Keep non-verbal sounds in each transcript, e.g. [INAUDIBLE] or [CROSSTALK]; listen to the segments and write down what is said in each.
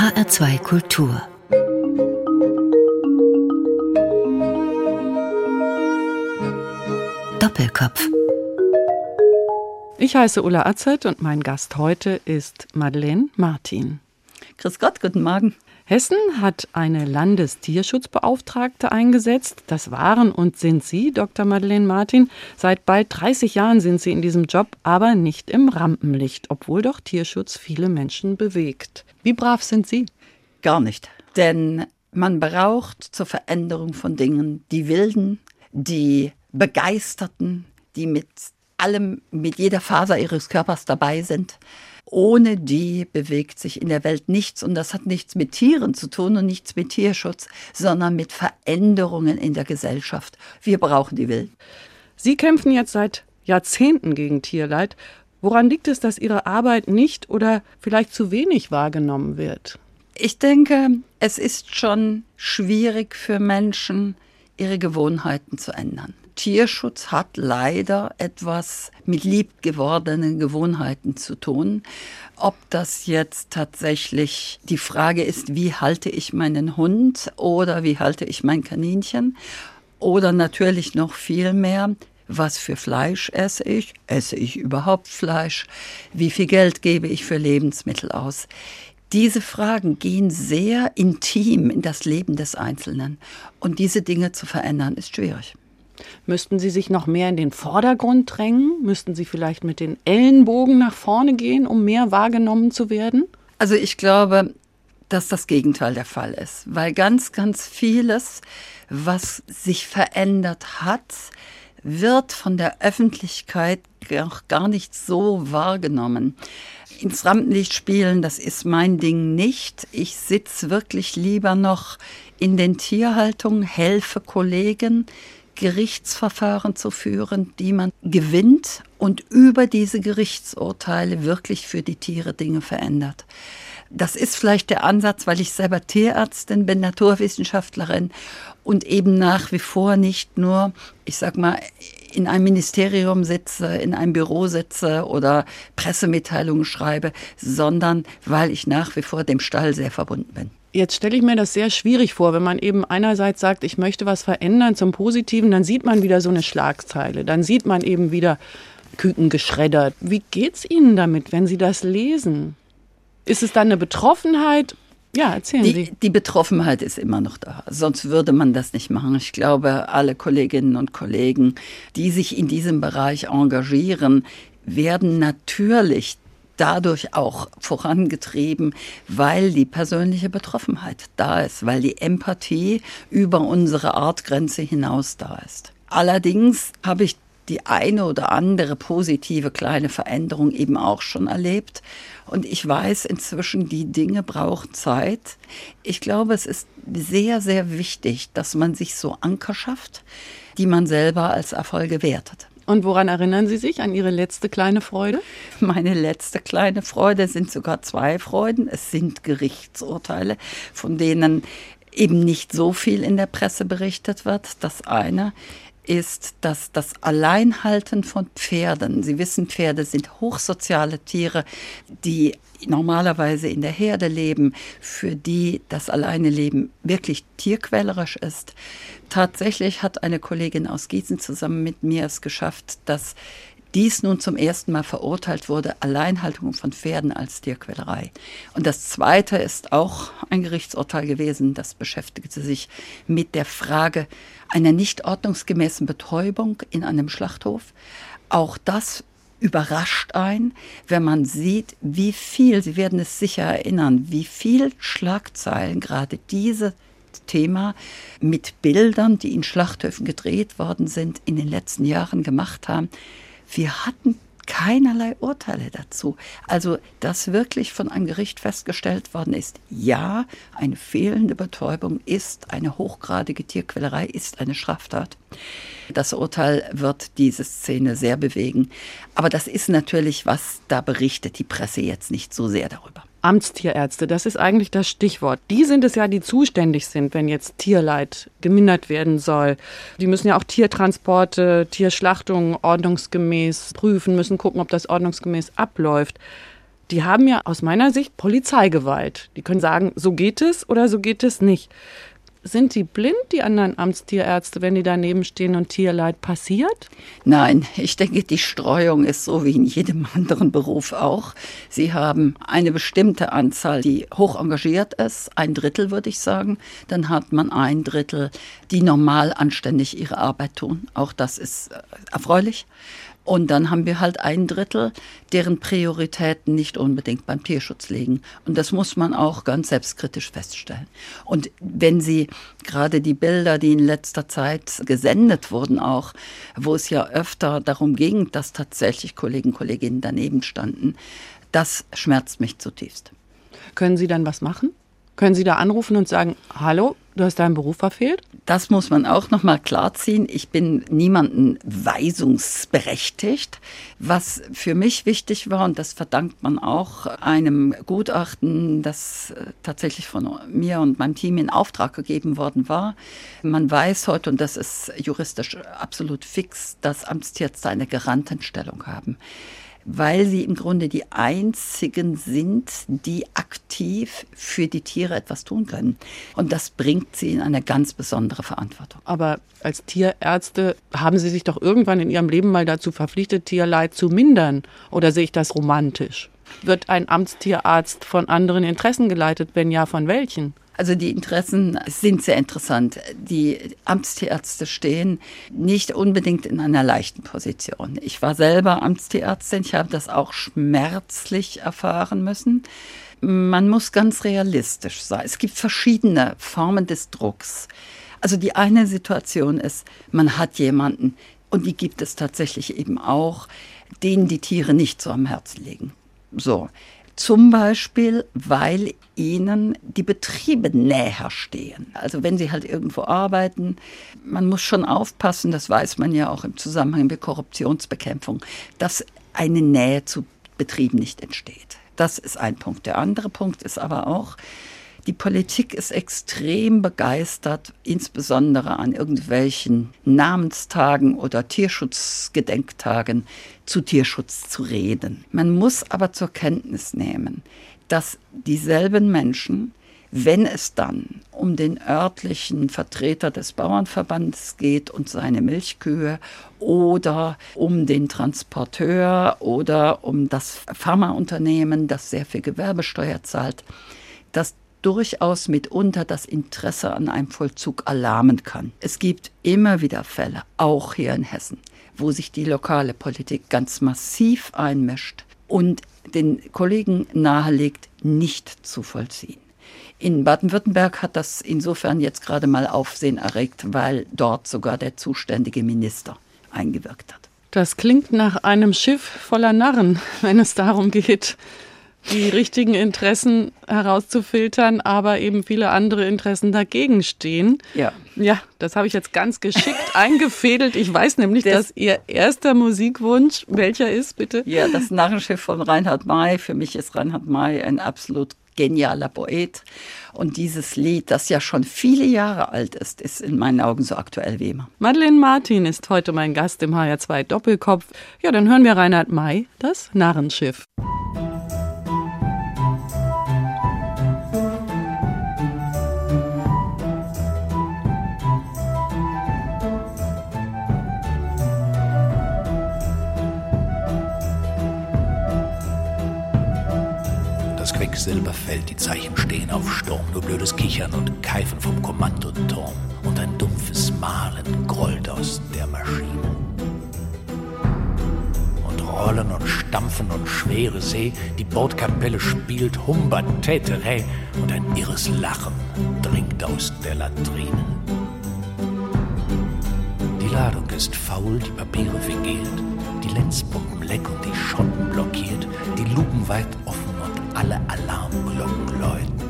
HR2 Kultur Doppelkopf Ich heiße Ulla Azet und mein Gast heute ist Madeleine Martin. Grüß Gott, guten Morgen. Hessen hat eine Landestierschutzbeauftragte eingesetzt. Das waren und sind Sie, Dr. Madeleine Martin. Seit bald 30 Jahren sind Sie in diesem Job, aber nicht im Rampenlicht, obwohl doch Tierschutz viele Menschen bewegt. Wie brav sind Sie? Gar nicht. Denn man braucht zur Veränderung von Dingen die Wilden, die Begeisterten, die mit allem, mit jeder Faser ihres Körpers dabei sind. Ohne die bewegt sich in der Welt nichts. Und das hat nichts mit Tieren zu tun und nichts mit Tierschutz, sondern mit Veränderungen in der Gesellschaft. Wir brauchen die Wilden. Sie kämpfen jetzt seit Jahrzehnten gegen Tierleid. Woran liegt es, dass Ihre Arbeit nicht oder vielleicht zu wenig wahrgenommen wird? Ich denke, es ist schon schwierig für Menschen, ihre Gewohnheiten zu ändern. Tierschutz hat leider etwas mit liebgewordenen Gewohnheiten zu tun. Ob das jetzt tatsächlich die Frage ist, wie halte ich meinen Hund oder wie halte ich mein Kaninchen oder natürlich noch viel mehr, was für Fleisch esse ich? Esse ich überhaupt Fleisch? Wie viel Geld gebe ich für Lebensmittel aus? Diese Fragen gehen sehr intim in das Leben des Einzelnen. Und diese Dinge zu verändern, ist schwierig. Müssten Sie sich noch mehr in den Vordergrund drängen? Müssten Sie vielleicht mit den Ellenbogen nach vorne gehen, um mehr wahrgenommen zu werden? Also ich glaube, dass das Gegenteil der Fall ist, weil ganz, ganz vieles, was sich verändert hat, wird von der Öffentlichkeit gar nicht so wahrgenommen. Ins Rampenlicht spielen, das ist mein Ding nicht. Ich sitze wirklich lieber noch in den Tierhaltungen, helfe Kollegen, Gerichtsverfahren zu führen, die man gewinnt und über diese Gerichtsurteile wirklich für die Tiere Dinge verändert. Das ist vielleicht der Ansatz, weil ich selber Tierärztin bin, Naturwissenschaftlerin und eben nach wie vor nicht nur, ich sag mal, in einem Ministerium sitze, in einem Büro sitze oder Pressemitteilungen schreibe, sondern weil ich nach wie vor dem Stall sehr verbunden bin. Jetzt stelle ich mir das sehr schwierig vor, wenn man eben einerseits sagt, ich möchte was verändern zum Positiven, dann sieht man wieder so eine Schlagzeile, dann sieht man eben wieder Küken geschreddert. Wie geht's Ihnen damit, wenn Sie das lesen? Ist es dann eine Betroffenheit? Ja, erzählen die, Sie. Die Betroffenheit ist immer noch da. Sonst würde man das nicht machen. Ich glaube, alle Kolleginnen und Kollegen, die sich in diesem Bereich engagieren, werden natürlich dadurch auch vorangetrieben, weil die persönliche Betroffenheit da ist, weil die Empathie über unsere Artgrenze hinaus da ist. Allerdings habe ich die eine oder andere positive kleine Veränderung eben auch schon erlebt. Und ich weiß inzwischen, die Dinge brauchen Zeit. Ich glaube, es ist sehr, sehr wichtig, dass man sich so Anker schafft, die man selber als Erfolge wertet. Und woran erinnern Sie sich an Ihre letzte kleine Freude? Meine letzte kleine Freude sind sogar zwei Freuden. Es sind Gerichtsurteile, von denen eben nicht so viel in der Presse berichtet wird. Das eine ist, dass das Alleinhalten von Pferden, Sie wissen, Pferde sind hochsoziale Tiere, die normalerweise in der Herde leben, für die das alleine Leben wirklich tierquälerisch ist. Tatsächlich hat eine Kollegin aus Gießen zusammen mit mir es geschafft, dass dies nun zum ersten Mal verurteilt wurde, Alleinhaltung von Pferden als Tierquälerei. Und das Zweite ist auch ein Gerichtsurteil gewesen, das beschäftigte sich mit der Frage einer nicht ordnungsgemäßen Betäubung in einem Schlachthof. Auch das überrascht ein, wenn man sieht, wie viel, Sie werden es sicher erinnern, wie viel Schlagzeilen gerade diese Thema mit Bildern, die in Schlachthöfen gedreht worden sind, in den letzten Jahren gemacht haben. Wir hatten keinerlei Urteile dazu. Also, dass wirklich von einem Gericht festgestellt worden ist, ja, eine fehlende Betäubung ist eine hochgradige Tierquälerei, ist eine Straftat. Das Urteil wird diese Szene sehr bewegen. Aber das ist natürlich, was da berichtet die Presse jetzt nicht so sehr darüber. Amtstierärzte, das ist eigentlich das Stichwort. Die sind es ja, die zuständig sind, wenn jetzt Tierleid gemindert werden soll. Die müssen ja auch Tiertransporte, Tierschlachtungen ordnungsgemäß prüfen, müssen gucken, ob das ordnungsgemäß abläuft. die haben ja aus meiner Sicht Polizeigewalt. Die können sagen, so geht es oder so geht es nicht. Sind die blind, die anderen Amtstierärzte, wenn die daneben stehen und Tierleid passiert? Nein, ich denke, die Streuung ist so wie in jedem anderen Beruf auch. Sie haben eine bestimmte Anzahl, die hoch engagiert ist, ein Drittel würde ich sagen. Dann hat man ein Drittel, die normal anständig ihre Arbeit tun. Auch das ist äh, erfreulich. Und dann haben wir halt ein Drittel, deren Prioritäten nicht unbedingt beim Tierschutz liegen. Und das muss man auch ganz selbstkritisch feststellen. Und wenn Sie gerade die Bilder, die in letzter Zeit gesendet wurden, auch, wo es ja öfter darum ging, dass tatsächlich Kollegen, Kolleginnen daneben standen, das schmerzt mich zutiefst. Können Sie dann was machen? Können Sie da anrufen und sagen, hallo, du hast deinen Beruf verfehlt? Das muss man auch noch mal klarziehen. Ich bin niemanden weisungsberechtigt. Was für mich wichtig war, und das verdankt man auch einem Gutachten, das äh, tatsächlich von mir und meinem Team in Auftrag gegeben worden war. Man weiß heute, und das ist juristisch absolut fix, dass Amtstierärzte eine Garantenstellung haben weil sie im Grunde die einzigen sind, die aktiv für die Tiere etwas tun können. Und das bringt sie in eine ganz besondere Verantwortung. Aber als Tierärzte haben Sie sich doch irgendwann in Ihrem Leben mal dazu verpflichtet, Tierleid zu mindern. Oder sehe ich das romantisch? Wird ein Amtstierarzt von anderen Interessen geleitet? Wenn ja, von welchen? Also die Interessen sind sehr interessant. Die Amtstierärzte stehen nicht unbedingt in einer leichten Position. Ich war selber Amtstierärztin, ich habe das auch schmerzlich erfahren müssen. Man muss ganz realistisch sein. Es gibt verschiedene Formen des Drucks. Also die eine Situation ist, man hat jemanden, und die gibt es tatsächlich eben auch, denen die Tiere nicht so am Herzen liegen. So. Zum Beispiel, weil ihnen die Betriebe näher stehen. Also wenn sie halt irgendwo arbeiten, man muss schon aufpassen, das weiß man ja auch im Zusammenhang mit Korruptionsbekämpfung, dass eine Nähe zu Betrieben nicht entsteht. Das ist ein Punkt. Der andere Punkt ist aber auch, die Politik ist extrem begeistert, insbesondere an irgendwelchen Namenstagen oder Tierschutzgedenktagen zu Tierschutz zu reden. Man muss aber zur Kenntnis nehmen, dass dieselben Menschen, wenn es dann um den örtlichen Vertreter des Bauernverbandes geht und seine Milchkühe oder um den Transporteur oder um das Pharmaunternehmen, das sehr viel Gewerbesteuer zahlt, dass durchaus mitunter das Interesse an einem Vollzug erlahmen kann. Es gibt immer wieder Fälle, auch hier in Hessen, wo sich die lokale Politik ganz massiv einmischt und den Kollegen nahelegt, nicht zu vollziehen. In Baden-Württemberg hat das insofern jetzt gerade mal Aufsehen erregt, weil dort sogar der zuständige Minister eingewirkt hat. Das klingt nach einem Schiff voller Narren, wenn es darum geht, die richtigen Interessen herauszufiltern, aber eben viele andere Interessen dagegen stehen. Ja. Ja, das habe ich jetzt ganz geschickt [LAUGHS] eingefädelt. Ich weiß nämlich, das, dass Ihr erster Musikwunsch, welcher ist, bitte? Ja, das Narrenschiff von Reinhard May. Für mich ist Reinhard May ein absolut genialer Poet. Und dieses Lied, das ja schon viele Jahre alt ist, ist in meinen Augen so aktuell wie immer. Madeleine Martin ist heute mein Gast im HR2 Doppelkopf. Ja, dann hören wir Reinhard May, das Narrenschiff. Quecksilber fällt, die Zeichen stehen auf Sturm, nur blödes Kichern und Keifen vom Kommandoturm und ein dumpfes Mahlen grollt aus der Maschine. Und Rollen und Stampfen und schwere See, die Bordkapelle spielt Humba Täterä und ein irres Lachen dringt aus der Latrine. Die Ladung ist faul, die Papiere vergelt, die Lenzpumpen leck und die Schotten blockiert, die Lupen weit offen alle Alarmglocken läuten.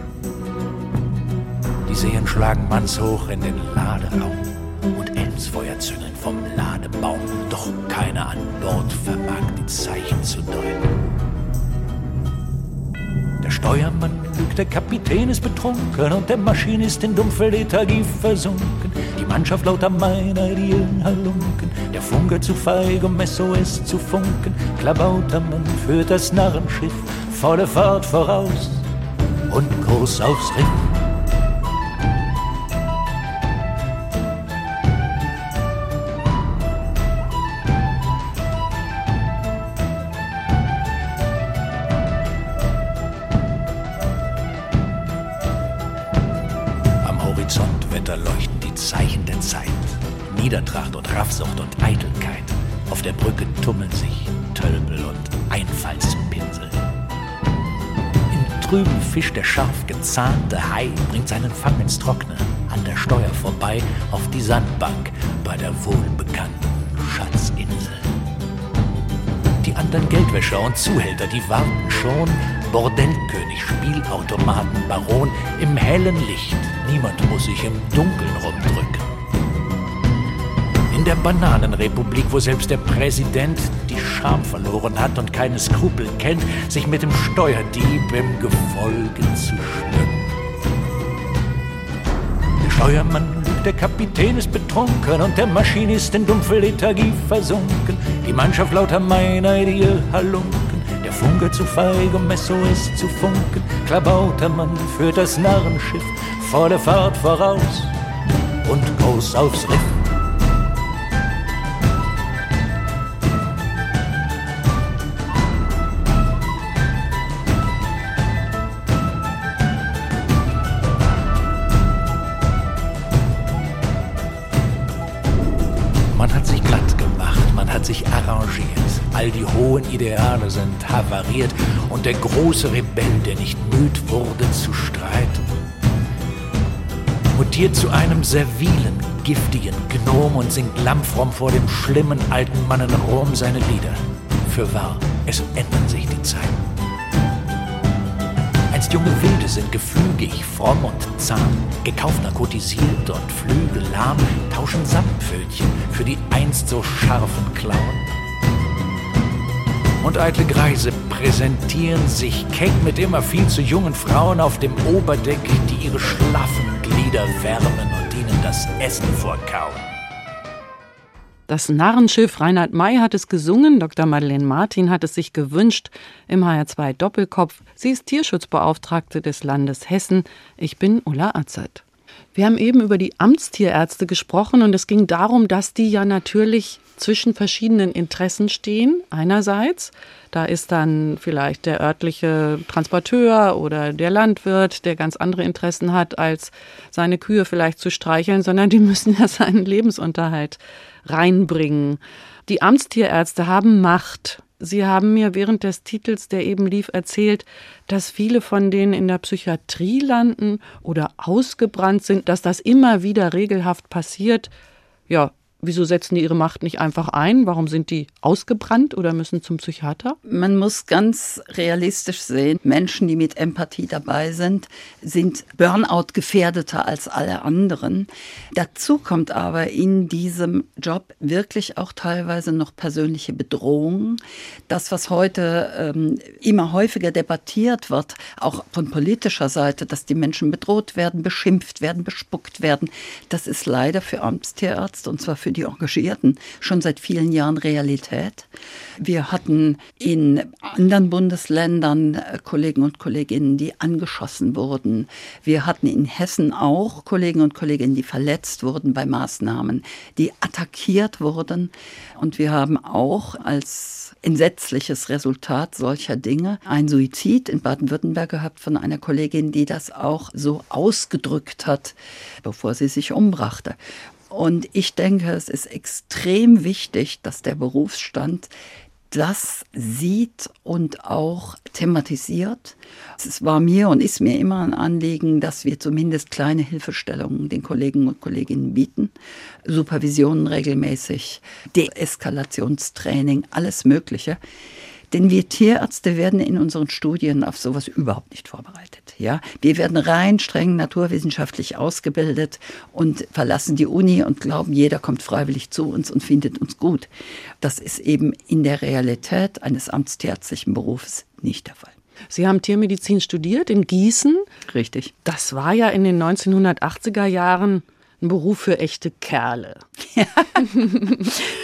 Die Seen schlagen mannshoch in den Laderaum und Elmsfeuer züngeln vom Ladebaum, doch keiner an Bord vermag die Zeichen zu deuten. Der Steuermann lügt, der Kapitän ist betrunken und der Maschinist in dumpfe Lethargie versunken. Die Mannschaft lauter meiner, in Halunken, der Funke zu feig, um SOS zu funken. Klabautermann führt das Narrenschiff volle Fahrt voraus und Kurs aufs Riff. Am Horizontwetter leuchten die Zeichen der Zeit. Niedertracht und Raffsucht und Eitelkeit. Auf der Brücke tummeln sich Fischt der scharf gezahnte Hai, bringt seinen Fang ins Trockene, an der Steuer vorbei, auf die Sandbank bei der wohlbekannten Schatzinsel. Die anderen Geldwäscher und Zuhälter, die warten schon. Bordellkönig, Spielautomaten, Baron, im hellen Licht. Niemand muss sich im Dunkeln rumdrücken. In der Bananenrepublik, wo selbst der Präsident die Scham verloren hat und keine Skrupel kennt, sich mit dem Steuerdieb im Gefolge zu schmücken. Der Steuermann lügt, der Kapitän ist betrunken und der Maschinist in dumpfe Lethargie versunken. Die Mannschaft lauter Meineid ihr Halunken. Der Funke zu feig, um SOS zu funken. Klabautermann führt das Narrenschiff volle Fahrt voraus und Kurs aufs Riff. Man hat sich glatt gemacht, man hat sich arrangiert. All die hohen Ideale sind havariert und der große Rebell, der nicht müd wurde zu streiten, mutiert zu einem servilen, giftigen Gnom und singt lammfromm vor dem schlimmen alten Mann in Rom seine Lieder. Für wahr, es ändern sich die Zeiten. Junge Wilde sind gefügig, fromm und zahm, gekauft, narkotisiert und flügellahm, tauschen Samtpfötchen für die einst so scharfen Klauen. Und eitle Greise präsentieren sich keck mit immer viel zu jungen Frauen auf dem Oberdeck, die ihre schlaffen Glieder wärmen und ihnen das Essen vorkauen. Das Narrenschiff Reinhard May hat es gesungen, Dr. Madeleine Martin hat es sich gewünscht im HR2 Doppelkopf. Sie ist Tierschutzbeauftragte des Landes Hessen. Ich bin Ulla Azad. Wir haben eben über die Amtstierärzte gesprochen und es ging darum, dass die ja natürlich zwischen verschiedenen Interessen stehen. Einerseits, da ist dann vielleicht der örtliche Transporteur oder der Landwirt, der ganz andere Interessen hat, als seine Kühe vielleicht zu streicheln, sondern die müssen ja seinen Lebensunterhalt reinbringen. Die Amtstierärzte haben Macht. Sie haben mir während des Titels, der eben lief, erzählt, dass viele von denen in der Psychiatrie landen oder ausgebrannt sind, dass das immer wieder regelhaft passiert. Ja, Wieso setzen die ihre Macht nicht einfach ein? Warum sind die ausgebrannt oder müssen zum Psychiater? Man muss ganz realistisch sehen, Menschen, die mit Empathie dabei sind, sind Burnout gefährdeter als alle anderen. Dazu kommt aber in diesem Job wirklich auch teilweise noch persönliche Bedrohung. Das, was heute ähm, immer häufiger debattiert wird, auch von politischer Seite, dass die Menschen bedroht werden, beschimpft werden, bespuckt werden, das ist leider für Amtstierärzte und zwar für die Engagierten schon seit vielen Jahren Realität. Wir hatten in anderen Bundesländern äh, Kollegen und Kolleginnen, die angeschossen wurden. Wir hatten in Hessen auch Kollegen und Kolleginnen, die verletzt wurden bei Maßnahmen, die attackiert wurden. Und wir haben auch als entsetzliches Resultat solcher Dinge ein Suizid in Baden-Württemberg gehabt von einer Kollegin, die das auch so ausgedrückt hat, bevor sie sich umbrachte. Und ich denke, es ist extrem wichtig, dass der Berufsstand das sieht und auch thematisiert. Es war mir und ist mir immer ein Anliegen, dass wir zumindest kleine Hilfestellungen den Kollegen und Kolleginnen bieten, Supervisionen regelmäßig, Deeskalationstraining, alles Mögliche. Denn wir Tierärzte werden in unseren Studien auf sowas überhaupt nicht vorbereitet. Ja, wir werden rein streng naturwissenschaftlich ausgebildet und verlassen die Uni und glauben, jeder kommt freiwillig zu uns und findet uns gut. Das ist eben in der Realität eines amtstierärztlichen Berufs nicht der Fall. Sie haben Tiermedizin studiert in Gießen. Richtig. Das war ja in den 1980er Jahren ein Beruf für echte Kerle. [LAUGHS] Ja,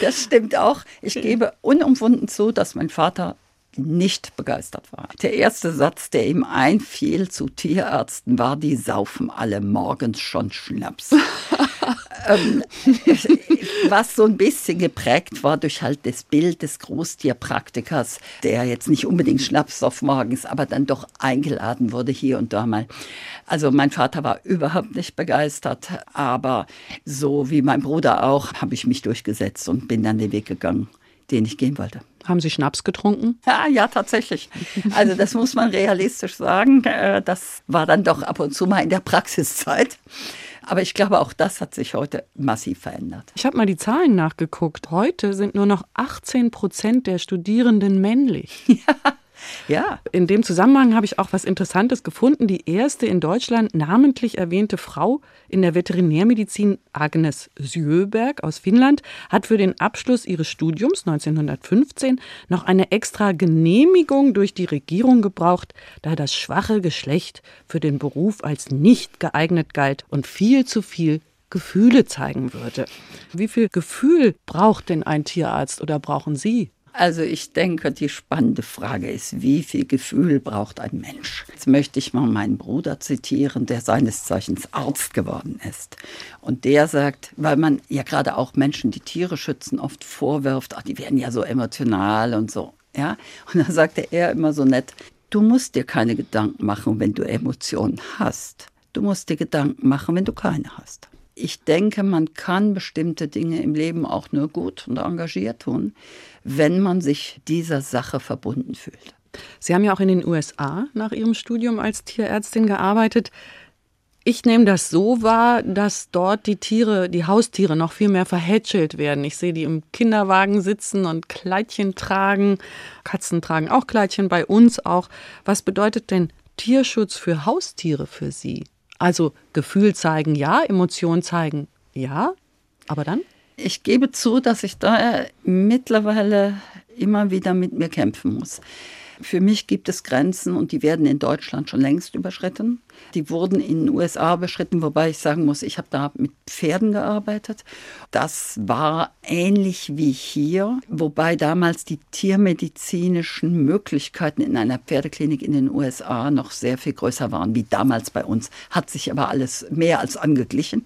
das stimmt auch. Ich gebe unumwunden zu, dass mein Vater nicht begeistert war. Der erste Satz, der ihm einfiel zu Tierärzten, war, die saufen alle morgens schon Schnaps. Ähm, [LAUGHS] was so ein bisschen geprägt war durch halt das Bild des Großtierpraktikers, der jetzt nicht unbedingt Schnaps auf morgens, aber dann doch eingeladen wurde hier und da mal. Also mein Vater war überhaupt nicht begeistert, aber so wie mein Bruder auch, habe ich mich durchgesetzt und bin dann den Weg gegangen, den ich gehen wollte. Haben Sie Schnaps getrunken? Ja, [LAUGHS] ja, tatsächlich. Also das muss man realistisch sagen. Äh, das war dann doch ab und zu mal in der Praxiszeit. Aber ich glaube, auch das hat sich heute massiv verändert. Ich habe mal die Zahlen nachgeguckt. Heute sind nur noch 18 Prozent der Studierenden männlich. Ja. [LAUGHS] Ja. In dem Zusammenhang habe ich auch was Interessantes gefunden. Die erste in Deutschland namentlich erwähnte Frau in der Veterinärmedizin, Agnes Sjöberg aus Finnland, hat für den Abschluss ihres Studiums 1915 noch eine extra Genehmigung durch die Regierung gebraucht, da das schwache Geschlecht für den Beruf als nicht geeignet galt und viel zu viel Gefühle zeigen würde. Wie viel Gefühl braucht denn ein Tierarzt oder brauchen Sie? Also ich denke, die spannende Frage ist, wie viel Gefühl braucht ein Mensch? Jetzt möchte ich mal meinen Bruder zitieren, der seines Zeichens Arzt geworden ist. Und der sagt, weil man ja gerade auch Menschen, die Tiere schützen, oft vorwirft, ach, die werden ja so emotional und so. Ja? Und da sagte er immer so nett, du musst dir keine Gedanken machen, wenn du Emotionen hast. Du musst dir Gedanken machen, wenn du keine hast. Ich denke, man kann bestimmte Dinge im Leben auch nur gut und engagiert tun, wenn man sich dieser Sache verbunden fühlt. Sie haben ja auch in den USA nach Ihrem Studium als Tierärztin gearbeitet. Ich nehme das so wahr, dass dort die Tiere, die Haustiere noch viel mehr verhätschelt werden. Ich sehe die im Kinderwagen sitzen und Kleidchen tragen. Katzen tragen auch Kleidchen, bei uns auch. Was bedeutet denn Tierschutz für Haustiere für Sie? Also Gefühl zeigen ja, Emotion zeigen ja, aber dann? Ich gebe zu, dass ich da mittlerweile immer wieder mit mir kämpfen muss. Für mich gibt es Grenzen und die werden in Deutschland schon längst überschritten. Die wurden in den USA überschritten, wobei ich sagen muss, ich habe da mit Pferden gearbeitet. Das war ähnlich wie hier, wobei damals die tiermedizinischen Möglichkeiten in einer Pferdeklinik in den USA noch sehr viel größer waren wie damals bei uns. Hat sich aber alles mehr als angeglichen.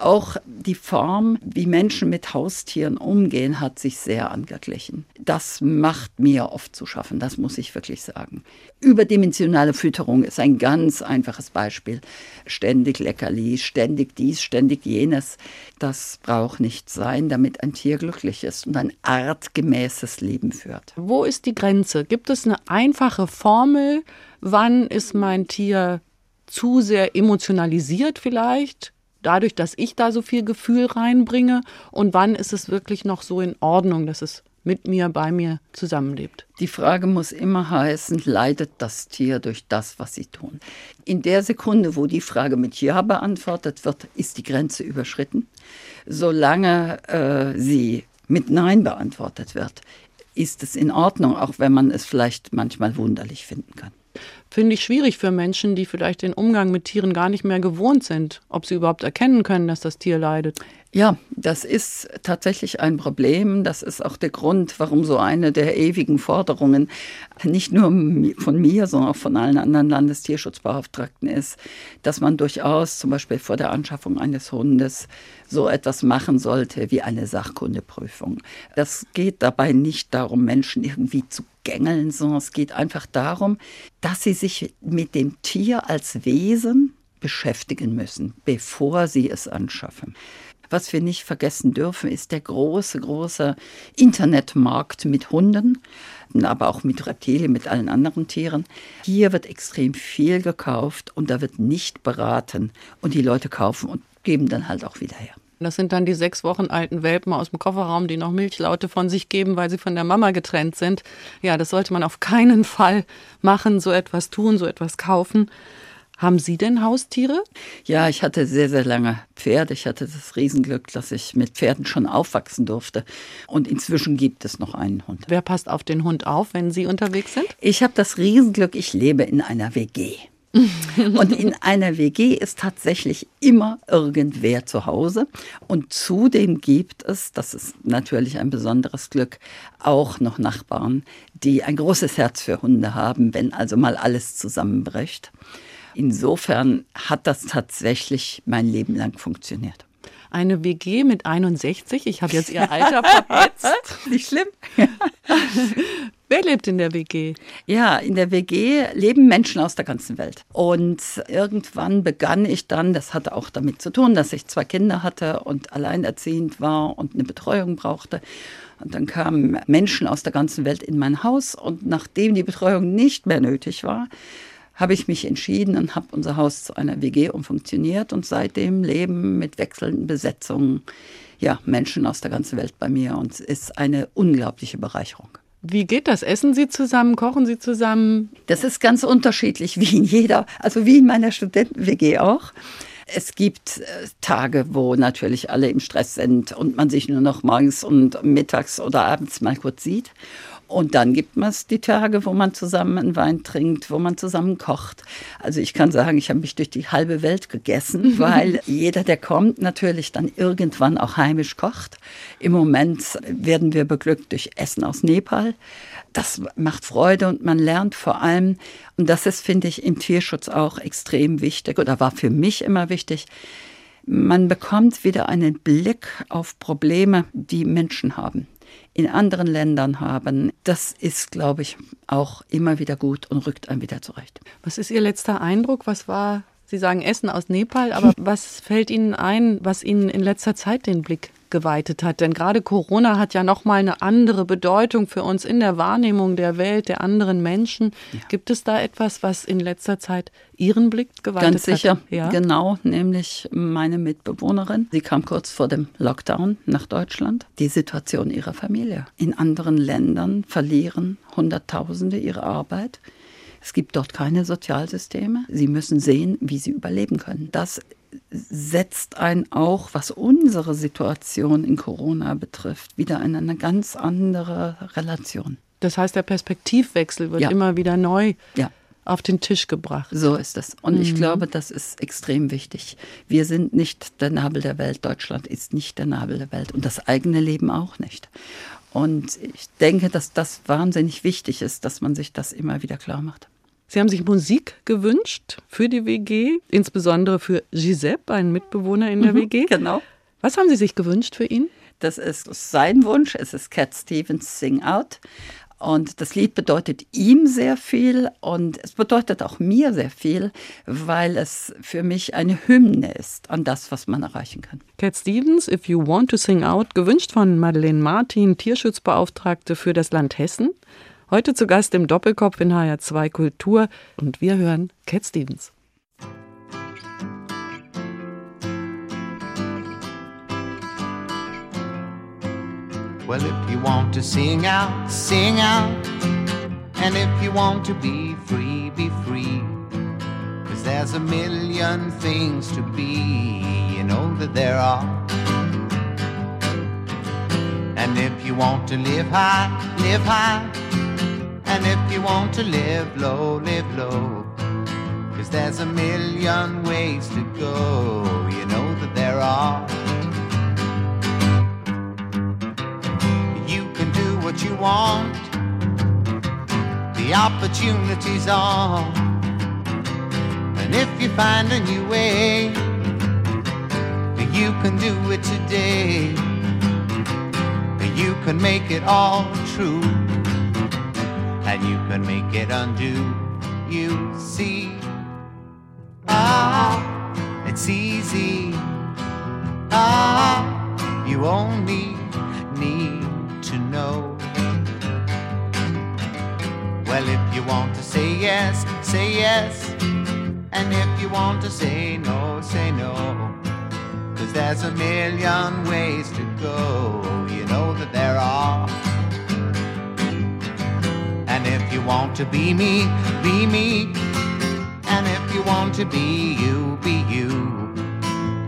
Auch die Form, wie Menschen mit Haustieren umgehen, hat sich sehr angeglichen. Das macht mir oft zu schaffen, das muss ich wirklich sagen. Überdimensionale Fütterung ist ein ganz einfaches Beispiel. Ständig Leckerli, ständig dies, ständig jenes. Das braucht nicht sein, damit ein Tier glücklich ist und ein artgemäßes Leben führt. Wo ist die Grenze? Gibt es eine einfache Formel? Wann ist mein Tier zu sehr emotionalisiert vielleicht? Dadurch, dass ich da so viel Gefühl reinbringe? Und wann ist es wirklich noch so in Ordnung, dass es mit mir, bei mir zusammenlebt. Die Frage muss immer heißen, leidet das Tier durch das, was sie tun? In der Sekunde, wo die Frage mit Ja beantwortet wird, ist die Grenze überschritten. Solange äh, sie mit Nein beantwortet wird, ist es in Ordnung, auch wenn man es vielleicht manchmal wunderlich finden kann finde ich schwierig für Menschen, die vielleicht den Umgang mit Tieren gar nicht mehr gewohnt sind, ob sie überhaupt erkennen können, dass das Tier leidet. Ja, das ist tatsächlich ein Problem. Das ist auch der Grund, warum so eine der ewigen Forderungen nicht nur von mir, sondern auch von allen anderen Landestierschutzbeauftragten ist, dass man durchaus zum Beispiel vor der Anschaffung eines Hundes so etwas machen sollte wie eine Sachkundeprüfung. Das geht dabei nicht darum, Menschen irgendwie zu gängeln, sondern es geht einfach darum, dass sie sich mit dem Tier als Wesen beschäftigen müssen, bevor sie es anschaffen. Was wir nicht vergessen dürfen, ist der große, große Internetmarkt mit Hunden, aber auch mit Reptilien, mit allen anderen Tieren. Hier wird extrem viel gekauft und da wird nicht beraten. Und die Leute kaufen und geben dann halt auch wieder her. Das sind dann die sechs Wochen alten Welpen aus dem Kofferraum, die noch Milchlaute von sich geben, weil sie von der Mama getrennt sind. Ja, das sollte man auf keinen Fall machen, so etwas tun, so etwas kaufen. Haben Sie denn Haustiere? Ja, ich hatte sehr, sehr lange Pferde. Ich hatte das Riesenglück, dass ich mit Pferden schon aufwachsen durfte. Und inzwischen gibt es noch einen Hund. Wer passt auf den Hund auf, wenn Sie unterwegs sind? Ich habe das Riesenglück, ich lebe in einer WG. [LAUGHS] Und in einer WG ist tatsächlich immer irgendwer zu Hause. Und zudem gibt es, das ist natürlich ein besonderes Glück, auch noch Nachbarn, die ein großes Herz für Hunde haben, wenn also mal alles zusammenbricht. Insofern hat das tatsächlich mein Leben lang funktioniert. Eine WG mit 61, ich habe jetzt ihr Alter verpetzt. [LAUGHS] Nicht schlimm. [LAUGHS] Wer lebt in der WG? Ja, in der WG leben Menschen aus der ganzen Welt. Und irgendwann begann ich dann, das hatte auch damit zu tun, dass ich zwei Kinder hatte und alleinerziehend war und eine Betreuung brauchte. Und dann kamen Menschen aus der ganzen Welt in mein Haus und nachdem die Betreuung nicht mehr nötig war, habe ich mich entschieden und habe unser Haus zu einer WG umfunktioniert und seitdem leben mit wechselnden Besetzungen ja, Menschen aus der ganzen Welt bei mir und es ist eine unglaubliche Bereicherung. Wie geht das? Essen Sie zusammen? Kochen Sie zusammen? Das ist ganz unterschiedlich, wie in jeder, also wie in meiner Studenten-WG auch. Es gibt äh, Tage, wo natürlich alle im Stress sind und man sich nur noch morgens und mittags oder abends mal kurz sieht. Und dann gibt es die Tage, wo man zusammen einen Wein trinkt, wo man zusammen kocht. Also ich kann sagen, ich habe mich durch die halbe Welt gegessen, [LAUGHS] weil jeder, der kommt, natürlich dann irgendwann auch heimisch kocht. Im Moment werden wir beglückt durch Essen aus Nepal. Das macht Freude und man lernt vor allem, und das ist, finde ich, im Tierschutz auch extrem wichtig oder war für mich immer wichtig, man bekommt wieder einen Blick auf Probleme, die Menschen haben in anderen Ländern haben, das ist, glaube ich, auch immer wieder gut und rückt einem wieder zurecht. Was ist Ihr letzter Eindruck? Was war, Sie sagen Essen aus Nepal, aber [LAUGHS] was fällt Ihnen ein, was Ihnen in letzter Zeit den Blick geweitet hat. Denn gerade Corona hat ja nochmal eine andere Bedeutung für uns in der Wahrnehmung der Welt, der anderen Menschen. Ja. Gibt es da etwas, was in letzter Zeit Ihren Blick geweitet Ganz sicher, hat? Ja? genau, nämlich meine Mitbewohnerin. Sie kam kurz vor dem Lockdown nach Deutschland. Die Situation ihrer Familie. In anderen Ländern verlieren Hunderttausende ihre Arbeit. Es gibt dort keine Sozialsysteme. Sie müssen sehen, wie sie überleben können. Das setzt ein auch, was unsere Situation in Corona betrifft, wieder in eine ganz andere Relation. Das heißt, der Perspektivwechsel wird ja. immer wieder neu ja. auf den Tisch gebracht. So ist es. Und mhm. ich glaube, das ist extrem wichtig. Wir sind nicht der Nabel der Welt. Deutschland ist nicht der Nabel der Welt und das eigene Leben auch nicht. Und ich denke, dass das wahnsinnig wichtig ist, dass man sich das immer wieder klar macht. Sie haben sich Musik gewünscht für die WG, insbesondere für Giuseppe, einen Mitbewohner in der mhm, WG. Genau. Was haben Sie sich gewünscht für ihn? Das ist sein Wunsch. Es ist Cat Stevens Sing Out. Und das Lied bedeutet ihm sehr viel und es bedeutet auch mir sehr viel, weil es für mich eine Hymne ist an das, was man erreichen kann. Cat Stevens, If You Want to Sing Out, gewünscht von Madeleine Martin, Tierschutzbeauftragte für das Land Hessen. Heute zu Gast im Doppelkopf in HR2 Kultur und wir hören Cat Stevens. Well, if you want to sing out, sing out. And if you want to be free, be free. Cause there's a million things to be, you know that there are. And if you want to live high, live high. And if you want to live low, live low. Cause there's a million ways to go, you know that there are. You can do what you want, the opportunities are. And if you find a new way, you can do it today. You can make it all true and you can make it undo. You see, ah, it's easy. Ah, you only need to know. Well, if you want to say yes, say yes. And if you want to say no, say no. Cause there's a million ways to go. You know that there are. And if you want to be me, be me. And if you want to be you, be you.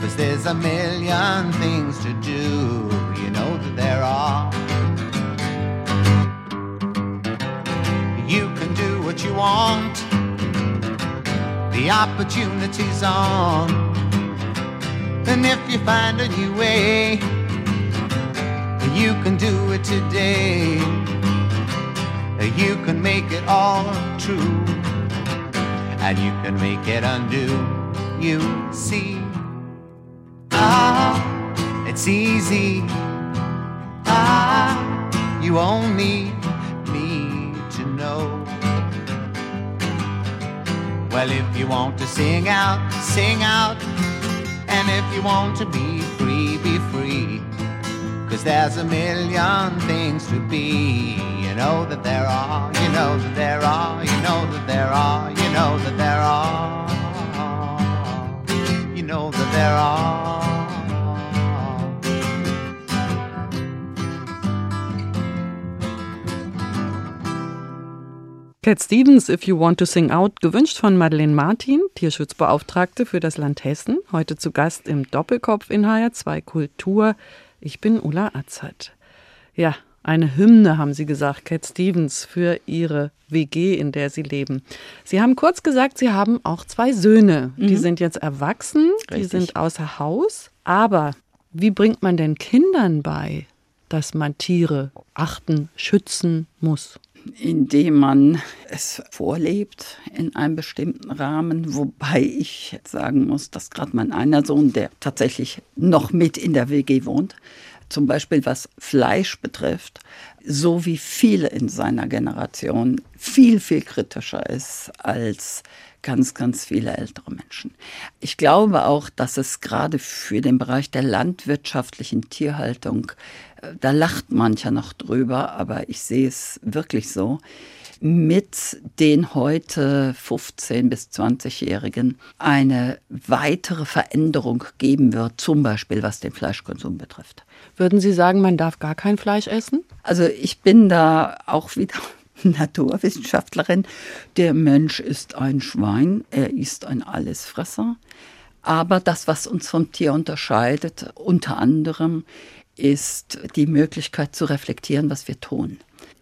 Cause there's a million things to do, you know that there are. You can do what you want. the opportunity's on. And if you find a new way, you can do it today. You can make it all true, and you can make it undo. You see, ah, it's easy. Ah, you only need to know. Well, if you want to sing out, sing out. And if you want to be free, be free. Cause there's a million things to be. Know that there are, you know that there are, you know that there are, you know that there are. You know that there are. Cat Stevens, If You Want to Sing Out, gewünscht von Madeleine Martin, Tierschutzbeauftragte für das Land Hessen, heute zu Gast im Doppelkopf in HR2 Kultur. Ich bin Ulla Azad. Ja, eine Hymne, haben Sie gesagt, Cat Stevens, für Ihre WG, in der Sie leben. Sie haben kurz gesagt, Sie haben auch zwei Söhne. Mhm. Die sind jetzt erwachsen, Richtig. die sind außer Haus. Aber wie bringt man denn Kindern bei, dass man Tiere achten, schützen muss? indem man es vorlebt in einem bestimmten Rahmen, wobei ich sagen muss, dass gerade mein einer Sohn, der tatsächlich noch mit in der WG wohnt, zum Beispiel was Fleisch betrifft, so wie viele in seiner Generation viel, viel kritischer ist als ganz, ganz viele ältere Menschen. Ich glaube auch, dass es gerade für den Bereich der landwirtschaftlichen Tierhaltung, äh, da lacht mancher noch drüber, aber ich sehe es wirklich so, mit den heute 15- bis 20-Jährigen eine weitere Veränderung geben wird, zum Beispiel was den Fleischkonsum betrifft. Würden Sie sagen, man darf gar kein Fleisch essen? Also ich bin da auch wieder [LAUGHS] Naturwissenschaftlerin. Der Mensch ist ein Schwein, er ist ein Allesfresser. Aber das, was uns vom Tier unterscheidet, unter anderem, ist die Möglichkeit zu reflektieren, was wir tun.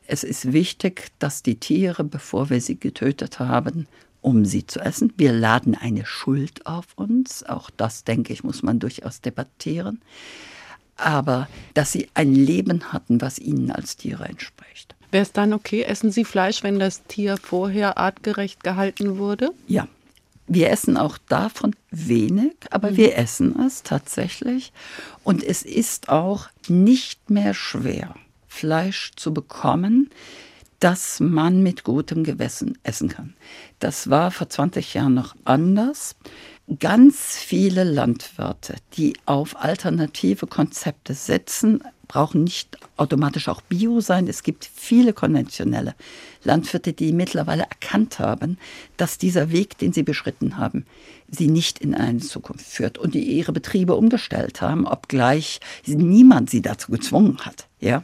Es ist wichtig, dass die Tiere, bevor wir sie getötet haben, um sie zu essen, wir laden eine Schuld auf uns. Auch das, denke ich, muss man durchaus debattieren. Aber dass sie ein Leben hatten, was ihnen als Tiere entspricht. Wäre es dann okay, essen Sie Fleisch, wenn das Tier vorher artgerecht gehalten wurde? Ja. Wir essen auch davon wenig, aber mhm. wir essen es tatsächlich. Und es ist auch nicht mehr schwer, Fleisch zu bekommen, das man mit gutem Gewissen essen kann. Das war vor 20 Jahren noch anders. Ganz viele Landwirte, die auf alternative Konzepte setzen, brauchen nicht automatisch auch Bio sein. Es gibt viele konventionelle Landwirte, die mittlerweile erkannt haben, dass dieser Weg, den sie beschritten haben, sie nicht in eine Zukunft führt und die ihre Betriebe umgestellt haben, obgleich niemand sie dazu gezwungen hat. Ja,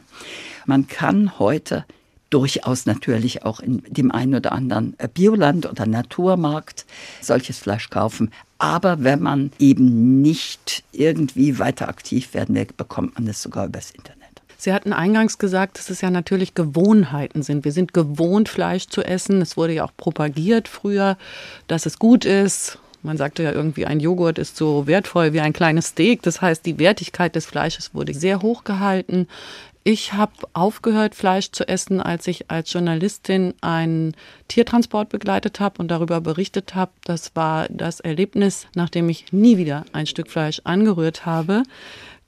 man kann heute durchaus natürlich auch in dem einen oder anderen Bioland oder Naturmarkt solches Fleisch kaufen. Aber wenn man eben nicht irgendwie weiter aktiv werden will, bekommt man es sogar übers Internet. Sie hatten eingangs gesagt, dass es ja natürlich Gewohnheiten sind. Wir sind gewohnt, Fleisch zu essen. Es wurde ja auch propagiert früher, dass es gut ist. Man sagte ja irgendwie, ein Joghurt ist so wertvoll wie ein kleines Steak. Das heißt, die Wertigkeit des Fleisches wurde sehr hoch gehalten. Ich habe aufgehört, Fleisch zu essen, als ich als Journalistin einen Tiertransport begleitet habe und darüber berichtet habe. Das war das Erlebnis, nachdem ich nie wieder ein Stück Fleisch angerührt habe.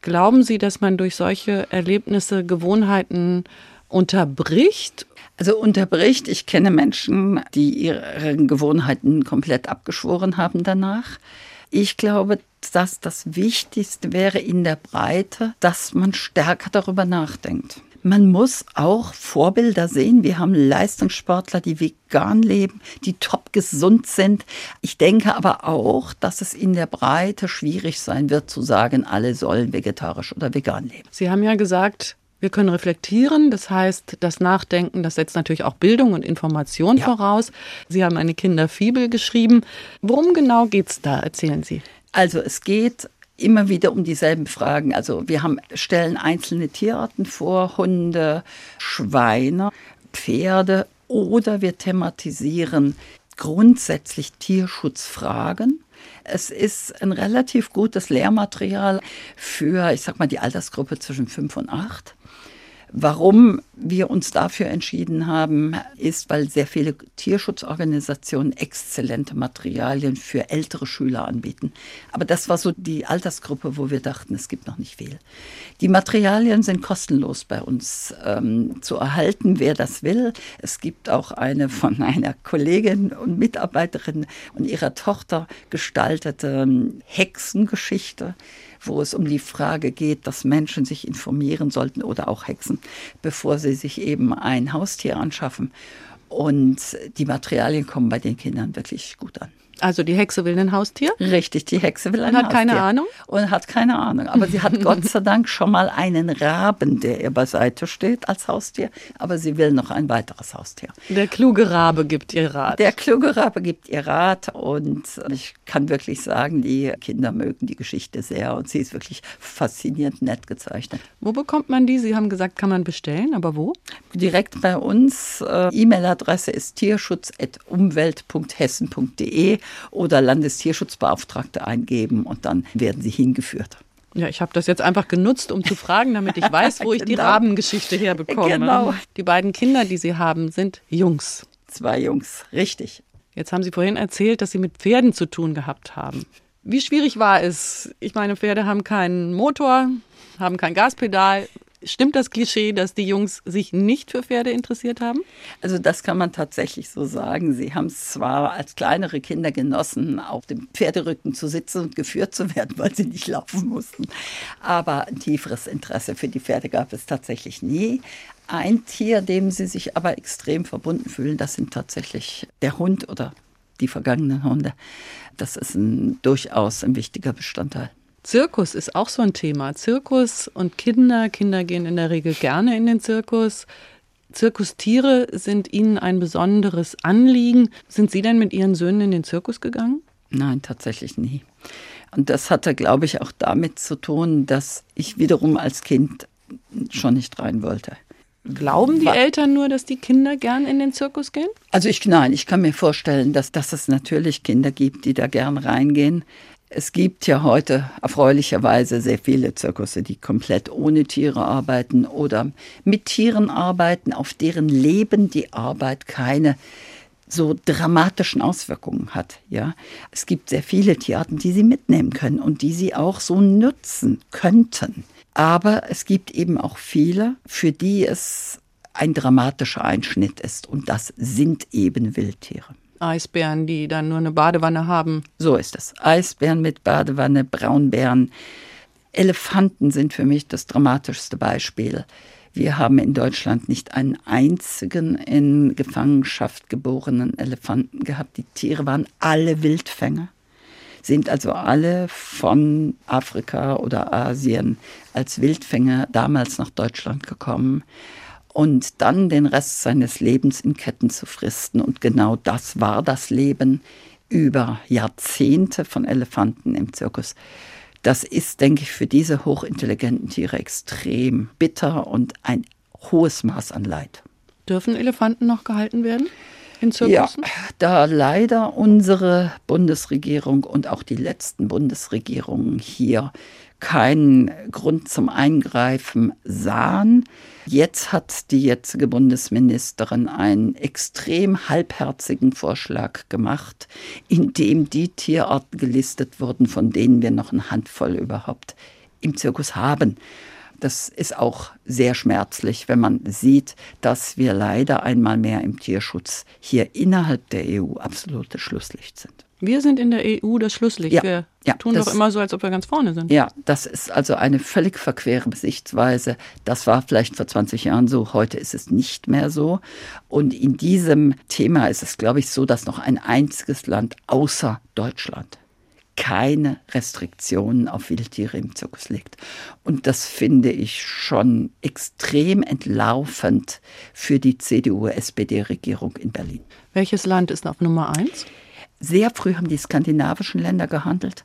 Glauben Sie, dass man durch solche Erlebnisse Gewohnheiten unterbricht? Also unterbricht, ich kenne Menschen, die ihre Gewohnheiten komplett abgeschworen haben danach. Ich glaube, dass das Wichtigste wäre in der Breite, dass man stärker darüber nachdenkt. Man muss auch Vorbilder sehen. Wir haben Leistungssportler, die vegan leben, die top gesund sind. Ich denke aber auch, dass es in der Breite schwierig sein wird zu sagen, alle sollen vegetarisch oder vegan leben. Sie haben ja gesagt, wir können reflektieren, das heißt, das Nachdenken, das setzt natürlich auch Bildung und Information ja. voraus. Sie haben eine Kinderfibel geschrieben. Worum genau geht es da? Erzählen Sie. Also es geht immer wieder um dieselben Fragen. Also wir haben, stellen einzelne Tierarten vor, Hunde, Schweine, Pferde oder wir thematisieren grundsätzlich Tierschutzfragen. Es ist ein relativ gutes Lehrmaterial für, ich sag mal, die Altersgruppe zwischen fünf und acht. Warum wir uns dafür entschieden haben, ist, weil sehr viele Tierschutzorganisationen exzellente Materialien für ältere Schüler anbieten. Aber das war so die Altersgruppe, wo wir dachten, es gibt noch nicht viel. Die Materialien sind kostenlos bei uns ähm, zu erhalten, wer das will. Es gibt auch eine von einer Kollegin und Mitarbeiterin und ihrer Tochter gestaltete ähm, Hexengeschichte wo es um die Frage geht, dass Menschen sich informieren sollten oder auch Hexen, bevor sie sich eben ein Haustier anschaffen. Und die Materialien kommen bei den Kindern wirklich gut an. Also die Hexe will ein Haustier? Richtig, die Hexe will ein Und hat Haustier. keine Ahnung? Und hat keine Ahnung. Aber sie hat [LAUGHS] Gott sei Dank schon mal einen Raben, der ihr beiseite steht als Haustier. Aber sie will noch ein weiteres Haustier. Der kluge Rabe gibt ihr Rat. Der kluge Rabe gibt ihr Rat und ich kann wirklich sagen, die Kinder mögen die Geschichte sehr und sie ist wirklich faszinierend nett gezeichnet. Wo bekommt man die? Sie haben gesagt, kann man bestellen, aber wo? Direkt bei uns. Äh, E-Mail-Adresse ist tierschutz.umwelt.hessen.de oder Landestierschutzbeauftragte eingeben und dann werden sie hingeführt. Ja, ich habe das jetzt einfach genutzt, um zu fragen, damit ich [LAUGHS] weiß, wo ich die Genau. Rabengeschichte herbekomme. Genau. Die beiden Kinder, die Sie haben, sind Jungs. Zwei Jungs, richtig. Jetzt haben Sie vorhin erzählt, dass Sie mit Pferden zu tun gehabt haben. Wie schwierig war es? Ich meine, Pferde haben keinen Motor, haben kein Gaspedal. Stimmt das Klischee, dass die Jungs sich nicht für Pferde interessiert haben? Also das kann man tatsächlich so sagen. Sie haben es zwar als kleinere Kinder genossen, auf dem Pferderücken zu sitzen und geführt zu werden, [LAUGHS] weil sie nicht laufen mussten. Aber ein tieferes Interesse für die Pferde gab es tatsächlich nie. Ein Tier, dem sie sich aber extrem verbunden fühlen, das sind tatsächlich der Hund oder die vergangenen Hunde. Das ist ein, durchaus ein wichtiger Bestandteil. Zirkus ist auch so ein Thema. Zirkus und Kinder. Kinder gehen in der Regel gerne in den Zirkus. Zirkustiere sind Ihnen ein besonderes Anliegen. Sind Sie denn mit Ihren Söhnen in den Zirkus gegangen? Nein, tatsächlich nie. Und das hatte, glaube ich, auch damit zu tun, dass ich wiederum als Kind schon nicht rein wollte. Glauben die Eltern nur, dass die Kinder gern in den Zirkus gehen? Also ich, nein, ich kann mir vorstellen, dass, dass es natürlich Kinder gibt, die da gern reingehen. Es gibt ja heute erfreulicherweise sehr viele Zirkusse, die komplett ohne Tiere arbeiten oder mit Tieren arbeiten, auf deren Leben die Arbeit keine so dramatischen Auswirkungen hat. Ja, es gibt sehr viele Tierarten, die sie mitnehmen können und die sie auch so nutzen könnten. Aber es gibt eben auch viele, für die es ein dramatischer Einschnitt ist und das sind eben Wildtiere. Eisbären, die dann nur eine Badewanne haben. So ist es. Eisbären mit Badewanne, Braunbären. Elefanten sind für mich das dramatischste Beispiel. Wir haben in Deutschland nicht einen einzigen in Gefangenschaft geborenen Elefanten gehabt. Die Tiere waren alle Wildfänger, sind also alle von Afrika oder Asien als Wildfänger damals nach Deutschland gekommen und dann den Rest seines Lebens in Ketten zu fristen. Und genau das war das Leben über Jahrzehnte von Elefanten im Zirkus. Das ist, denke ich, für diese hochintelligenten Tiere extrem bitter und ein hohes Maß an Leid. Dürfen Elefanten noch gehalten werden in Ja, Zirkussen? da leider unsere Bundesregierung und auch die letzten Bundesregierungen hier keinen Grund zum Eingreifen sahen. Jetzt hat die jetzige Bundesministerin einen extrem halbherzigen Vorschlag gemacht, in dem die Tierarten gelistet wurden, von denen wir noch eine Handvoll überhaupt im Zirkus haben. Das ist auch sehr schmerzlich, wenn man sieht, dass wir leider einmal mehr im Tierschutz hier innerhalb der EU absolute Schlusslicht sind. Wir sind in der EU das Schlusslicht. Ja, Wir ja, tun doch immer so, als ob wir ganz vorne sind. Ja, das ist also eine völlig verquere Sichtweise. Das war vielleicht vor 20 Jahren so, heute ist es nicht mehr so. Und in diesem Thema ist es, glaube ich, so, dass noch ein einziges Land außer Deutschland keine Restriktionen auf Wildtiere im Zirkus legt. Und das finde ich schon extrem entlaufend für die CDU-SPD-Regierung in Berlin. Welches Land ist auf Nummer eins? Sehr früh haben die skandinavischen Länder gehandelt.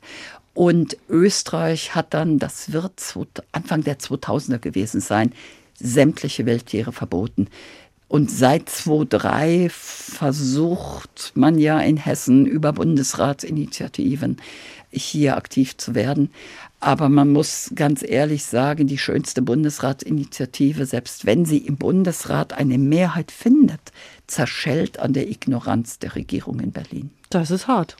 Und Österreich hat dann, das wird Anfang der 2000er gewesen sein, sämtliche Wildtiere verboten. Und seit 2003 versucht man ja in Hessen über Bundesratsinitiativen hier aktiv zu werden. Aber man muss ganz ehrlich sagen, die schönste Bundesratsinitiative, selbst wenn sie im Bundesrat eine Mehrheit findet, zerschellt an der Ignoranz der Regierung in Berlin. Das ist hart.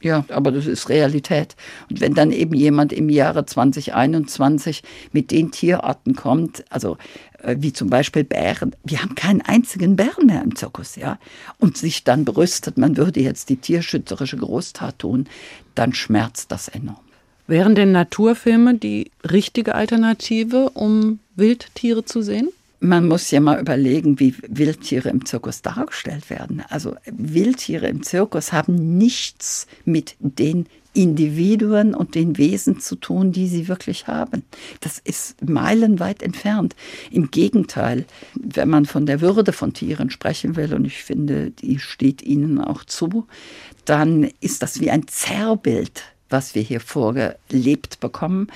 Ja, aber das ist Realität. Und wenn dann eben jemand im Jahre 2021 mit den Tierarten kommt, also äh, wie zum Beispiel Bären, wir haben keinen einzigen Bären mehr im Zirkus, ja, und sich dann brüstet, man würde jetzt die tierschützerische Großtat tun, dann schmerzt das enorm. Wären denn Naturfilme die richtige Alternative, um Wildtiere zu sehen? Man muss ja mal überlegen, wie Wildtiere im Zirkus dargestellt werden. Also Wildtiere im Zirkus haben nichts mit den Individuen und den Wesen zu tun, die sie wirklich haben. Das ist meilenweit entfernt. Im Gegenteil, wenn man von der Würde von Tieren sprechen will, und ich finde, die steht ihnen auch zu, dann ist das wie ein Zerrbild was wir hier vorgelebt bekommen.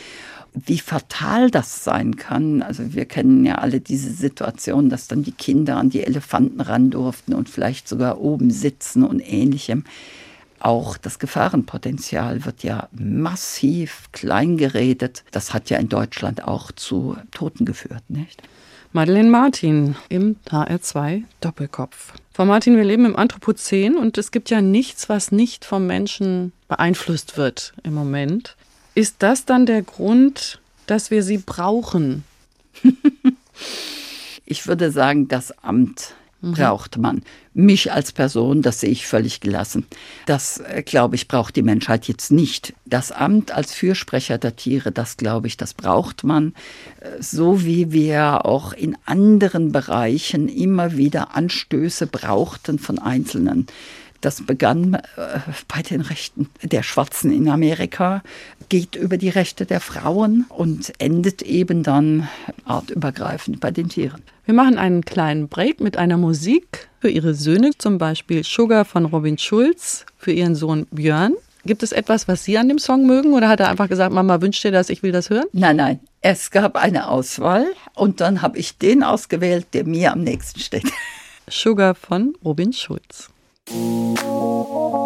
Wie fatal das sein kann. Also wir kennen ja alle diese Situation, dass dann die Kinder an die Elefanten ran durften und vielleicht sogar oben sitzen und ähnlichem. Auch das Gefahrenpotenzial wird ja massiv kleingeredet. Das hat ja in Deutschland auch zu Toten geführt, nicht? Madeleine Martin im HR2 Doppelkopf. Frau Martin, wir leben im Anthropozän und es gibt ja nichts, was nicht vom Menschen beeinflusst wird im Moment. Ist das dann der Grund, dass wir sie brauchen? [LAUGHS] ich würde sagen, das Amt mhm. braucht man. Mich als Person, das sehe ich völlig gelassen. Das, äh, glaube ich, braucht die Menschheit jetzt nicht. Das Amt als Fürsprecher der Tiere, das, glaube ich, das braucht man. Äh, so wie wir auch in anderen Bereichen immer wieder Anstöße brauchten von Einzelnen. Das begann äh, bei den Rechten der Schwarzen in Amerika, geht über die Rechte der Frauen und endet eben dann artübergreifend bei den Tieren. Wir machen einen kleinen Break mit einer Musik für ihre Söhne, zum Beispiel Sugar von Robin Schulz, für ihren Sohn Björn. Gibt es etwas, was Sie an dem Song mögen oder hat er einfach gesagt, Mama wünscht dir das, ich will das hören? Nein, nein. Es gab eine Auswahl und dann habe ich den ausgewählt, der mir am nächsten steht. Sugar von Robin Schulz. Thank you.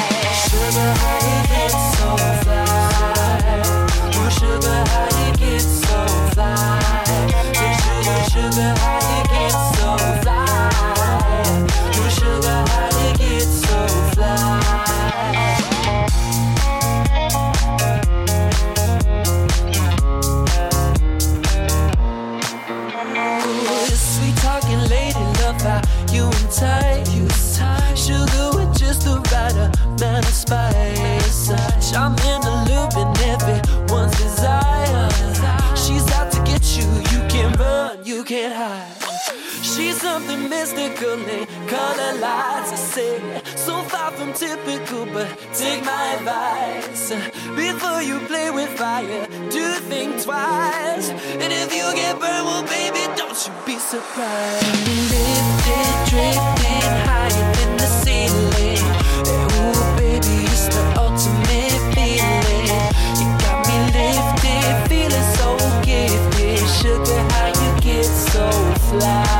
mystical name, color lights. I say, so far from typical, but take my advice. Before you play with fire, do think twice. And if you get burned, well, baby, don't you be surprised. Lifted, drifting, higher than the ceiling. Ooh, baby, it's the ultimate feeling. You got me lifted, feeling so gifted. Sugar, how you get so fly?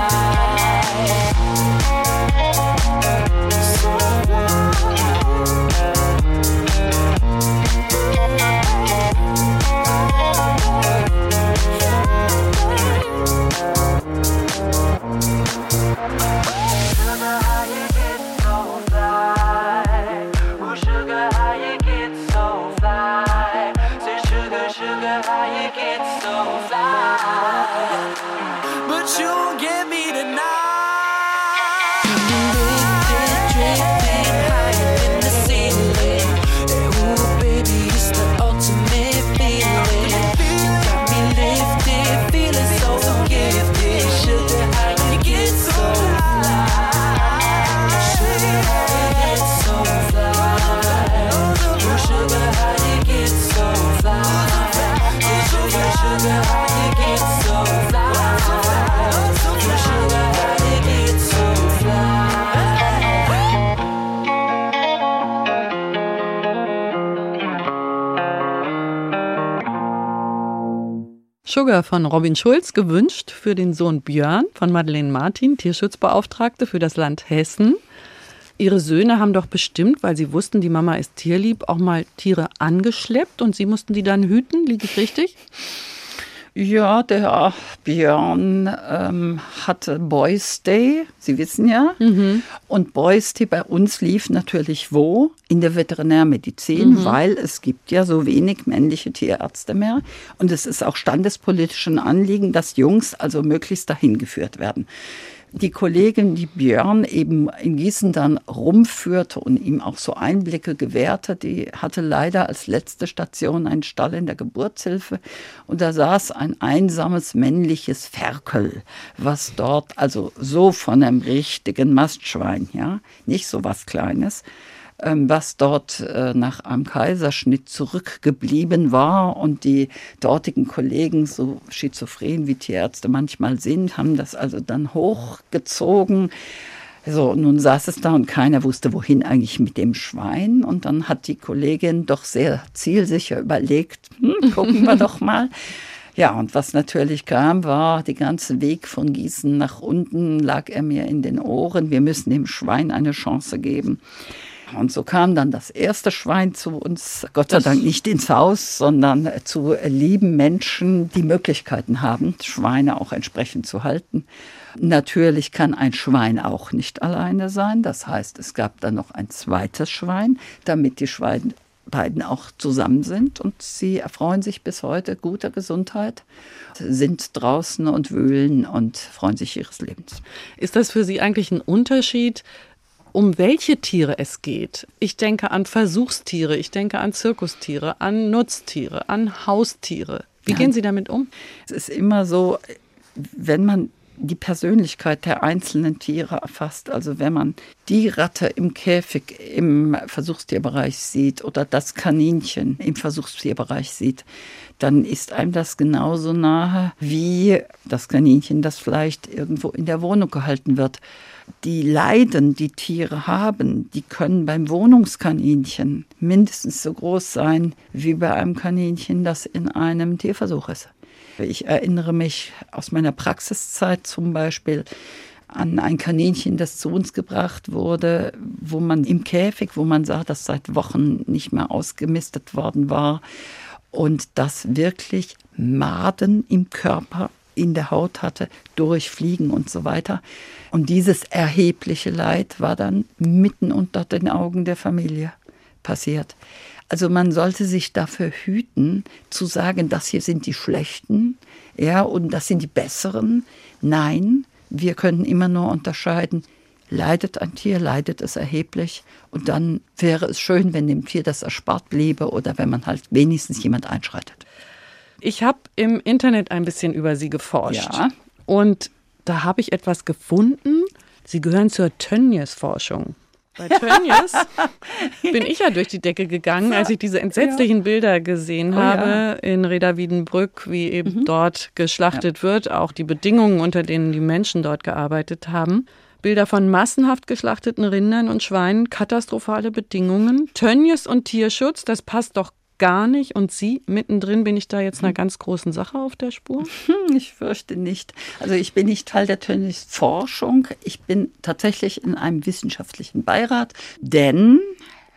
Von Robin Schulz gewünscht für den Sohn Björn von Madeleine Martin, Tierschutzbeauftragte für das Land Hessen. Ihre Söhne haben doch bestimmt, weil sie wussten, die Mama ist tierlieb, auch mal Tiere angeschleppt und sie mussten die dann hüten. Liege ich richtig? Ja, der Björn ähm, hatte Boys Day, Sie wissen ja. Mhm. Und Boys Day bei uns lief natürlich wo? In der Veterinärmedizin, mhm. weil es gibt ja so wenig männliche Tierärzte mehr. Und es ist auch standespolitischen Anliegen, dass Jungs also möglichst dahin geführt werden die Kollegin, die Björn eben in Gießen dann rumführte und ihm auch so Einblicke gewährte, die hatte leider als letzte Station einen Stall in der Geburtshilfe. Und da saß ein einsames männliches Ferkel, was dort also so von einem richtigen Mastschwein, ja, nicht so was Kleines, was dort äh, nach einem Kaiserschnitt zurückgeblieben war. Und die dortigen Kollegen, so schizophren wie Tierärzte manchmal sind, haben das also dann hochgezogen. So, nun saß es da und keiner wusste, wohin eigentlich mit dem Schwein. Und dann hat die Kollegin doch sehr zielsicher überlegt, hm, gucken wir doch [LAUGHS] mal. Ja, und was natürlich kam, war, der ganze Weg von Gießen nach unten lag er mir in den Ohren. Wir müssen dem Schwein eine Chance geben. Und so kam dann das erste Schwein zu uns, Gott sei Dank nicht ins Haus, sondern zu lieben Menschen, die Möglichkeiten haben, Schweine auch entsprechend zu halten. Natürlich kann ein Schwein auch nicht alleine sein. Das heißt, es gab dann noch ein zweites Schwein, damit die Schweine beiden auch zusammen sind und sie erfreuen sich bis heute guter Gesundheit, sind draußen und wühlen und freuen sich ihres Lebens. Ist das für Sie eigentlich ein Unterschied, um welche Tiere es geht. Ich denke an Versuchstiere, ich denke an Zirkustiere, an Nutztiere, an Haustiere. Wie ja. gehen Sie damit um? Es ist immer so, wenn man die Persönlichkeit der einzelnen Tiere erfasst. Also wenn man die Ratte im Käfig im Versuchstierbereich sieht oder das Kaninchen im Versuchstierbereich sieht, dann ist einem das genauso nahe wie das Kaninchen, das vielleicht irgendwo in der Wohnung gehalten wird die Leiden, die Tiere haben, die können beim Wohnungskaninchen mindestens so groß sein wie bei einem Kaninchen, das in einem Tierversuch ist. Ich erinnere mich aus meiner Praxiszeit zum Beispiel an ein Kaninchen, das zu uns gebracht wurde, wo man im Käfig, wo man sah, dass seit Wochen nicht mehr ausgemistet worden war und das wirklich Maden im Körper in der Haut hatte, durch Fliegen und so weiter. Und dieses erhebliche Leid war dann mitten unter den Augen der Familie passiert. Also man sollte sich dafür hüten, zu sagen, das hier sind die Schlechten, ja, und das sind die Besseren. Nein, wir können immer nur unterscheiden, leidet ein Tier, leidet es erheblich. Und dann wäre es schön, wenn dem Tier das erspart bliebe oder wenn man halt wenigstens jemand einschreitet. Ich habe im Internet ein bisschen über Sie geforscht. Ja. Und da habe ich etwas gefunden. Sie gehören zur Tönnies-Forschung. Bei Tönnies [LAUGHS] bin ich ja durch die Decke gegangen, als ich diese entsetzlichen ja. Bilder gesehen oh, habe ja. in Reda Wiedenbrück, wie eben mhm. dort geschlachtet ja. wird, auch die Bedingungen, unter denen die Menschen dort gearbeitet haben. Bilder von massenhaft geschlachteten Rindern und Schweinen, katastrophale Bedingungen, Tönnies und Tierschutz, das passt doch gar nicht. Und Sie, mittendrin, bin ich da jetzt einer ganz großen Sache auf der Spur? [LAUGHS] Hm, ich fürchte nicht. Also ich bin nicht Teil der Tönnies-Forschung. Ich bin tatsächlich in einem wissenschaftlichen Beirat, denn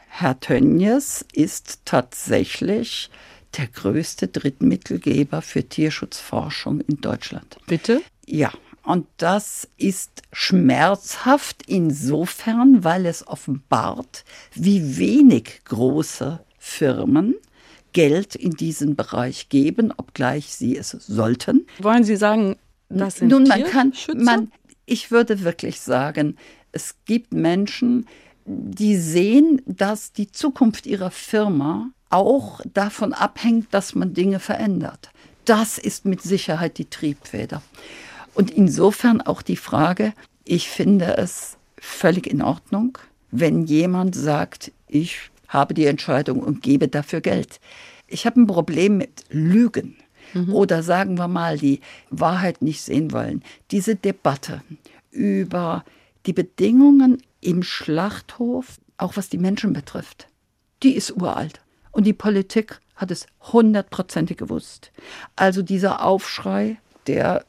Herr Tönnies ist tatsächlich der größte Drittmittelgeber für Tierschutzforschung in Deutschland. Bitte? Ja, und das ist schmerzhaft insofern, weil es offenbart, wie wenig große Firmen Geld in diesen Bereich geben, obgleich sie es sollten. Wollen Sie sagen, das sind Nun, man kann, man, ich würde wirklich sagen, es gibt Menschen, die sehen, dass die Zukunft ihrer Firma auch davon abhängt, dass man Dinge verändert. Das ist mit Sicherheit die Triebfeder. Und insofern auch die Frage, ich finde es völlig in Ordnung, wenn jemand sagt, ich habe die Entscheidung und gebe dafür Geld. Ich habe ein Problem mit Lügen. oder sagen wir mal die Wahrheit nicht sehen wollen. Diese Debatte über die Bedingungen im Schlachthof, auch was die Menschen betrifft, die ist uralt. Und die Politik hat es hundertprozentig gewusst. Also dieser Aufschrei, der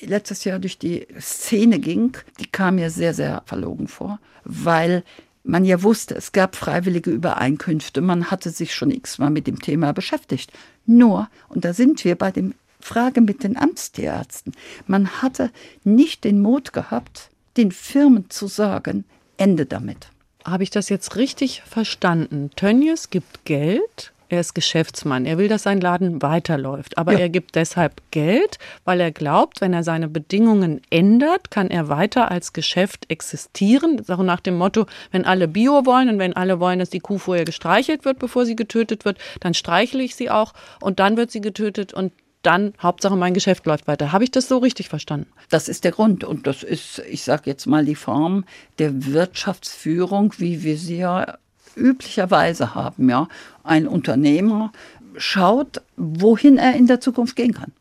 äh, letztes Jahr durch die Szene ging, die kam mir sehr, sehr verlogen vor, weil man ja wusste, es gab freiwillige Übereinkünfte, man hatte sich schon x-mal mit dem Thema beschäftigt. Nur, und da sind wir bei dem Frage mit den Amtstierärzten, man hatte nicht den Mut gehabt, den Firmen zu sagen, Ende damit. Habe ich das jetzt richtig verstanden? Tönnies gibt Geld er ist Geschäftsmann. Er will, dass sein Laden weiterläuft. Aber ja. er gibt deshalb Geld, weil er glaubt, wenn er seine Bedingungen ändert, kann er weiter als Geschäft existieren. Das ist auch nach dem Motto, wenn alle Bio wollen und wenn alle wollen, dass die Kuh vorher gestreichelt wird, bevor sie getötet wird, dann streichle ich sie auch und dann wird sie getötet und dann Hauptsache mein Geschäft läuft weiter. Habe ich das so richtig verstanden? Das ist der Grund und das ist, ich sage jetzt mal, die Form der Wirtschaftsführung, wie wir sie ja üblicherweise haben. Ja, ein Unternehmer schaut, wohin er in der Zukunft gehen kann.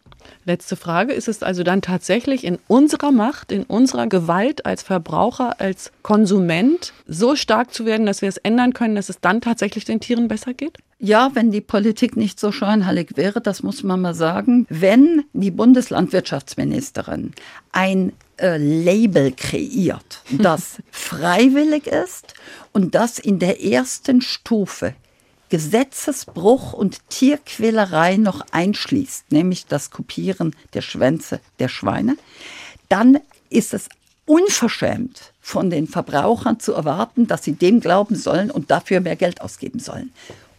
Letzte Frage. Ist es also dann tatsächlich in unserer Macht, in unserer Gewalt als Verbraucher, als Konsument so stark zu werden, dass wir es ändern können, dass es dann tatsächlich den Tieren besser geht? Ja, wenn die Politik nicht so scheinheilig wäre, das muss man mal sagen. Wenn die Bundeslandwirtschaftsministerin ein äh, Label kreiert, [LAUGHS] das freiwillig ist und das in der ersten Stufe Gesetzesbruch und Tierquälerei noch einschließt, nämlich das Kopieren der Schwänze der Schweine, dann ist es unverschämt von den Verbrauchern zu erwarten, dass sie dem glauben sollen und dafür mehr Geld ausgeben sollen.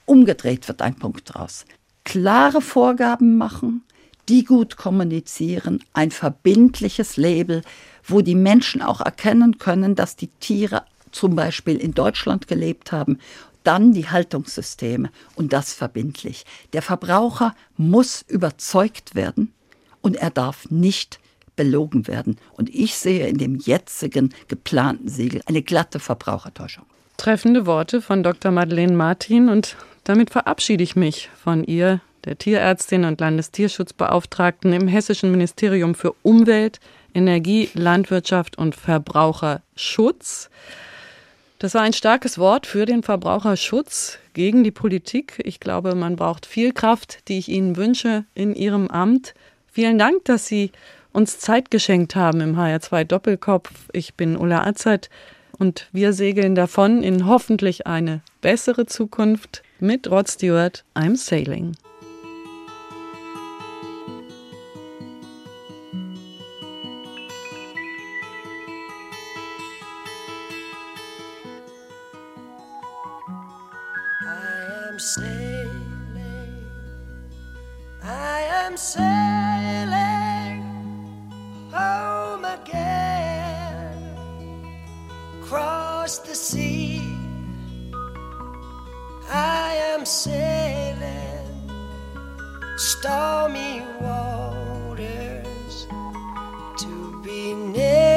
Umgedreht wird ein Punkt draus. Klare Vorgaben machen, die gut kommunizieren, ein verbindliches Label, wo die Menschen auch erkennen können, dass die Tiere zum Beispiel in Deutschland gelebt haben, dann die Haltungssysteme und das verbindlich. Der Verbraucher muss überzeugt werden und er darf nicht belogen werden. Und ich sehe in dem jetzigen geplanten Siegel eine glatte Verbrauchertäuschung. Treffende Worte von Dr. Madeleine Martin und damit verabschiede ich mich von ihr, der Tierärztin und Landestierschutzbeauftragten im Hessischen Ministerium für Umwelt, Energie, Landwirtschaft und Verbraucherschutz. Das war ein starkes Wort für den Verbraucherschutz gegen die Politik. Ich glaube, man braucht viel Kraft, die ich Ihnen wünsche in Ihrem Amt. Vielen Dank, dass Sie uns Zeit geschenkt haben im HR2 Doppelkopf. Ich bin Ulla Azad und wir segeln davon in hoffentlich eine bessere Zukunft mit Rod Stewart. I'm Sailing. Am sailing, I am sailing home again, across the sea. I am sailing. Stormy waters to be near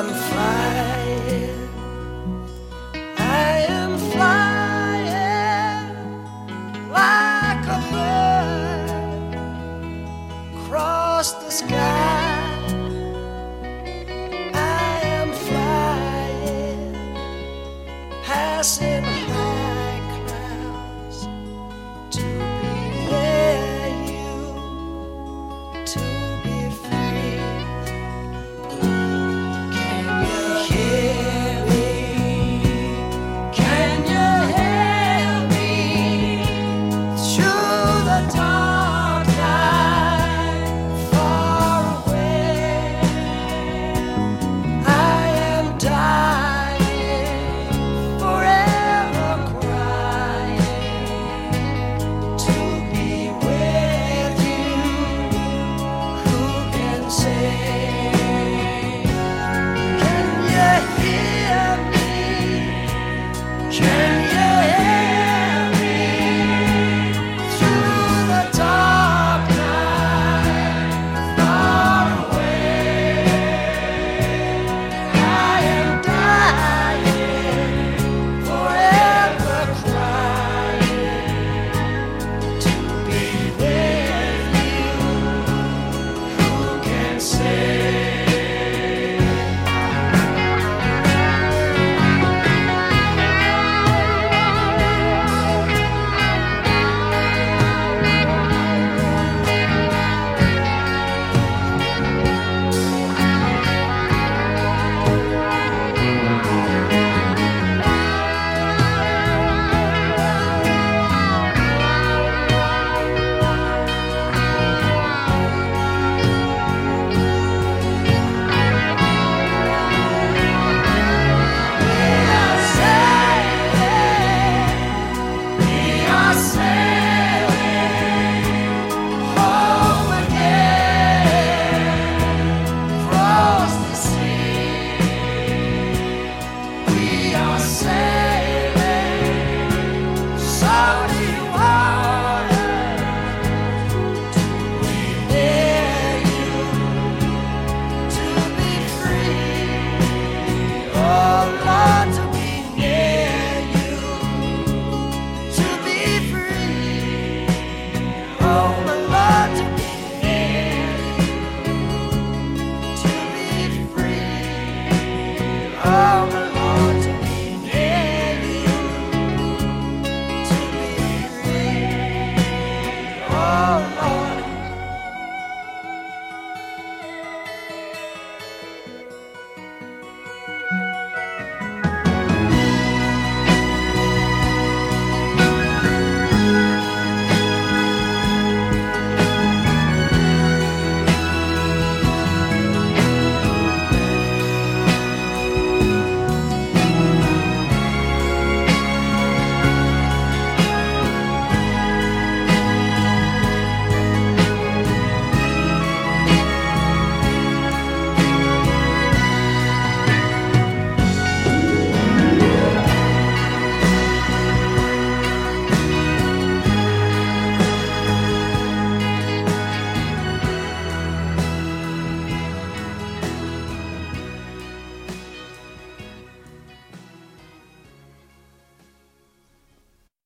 am flying.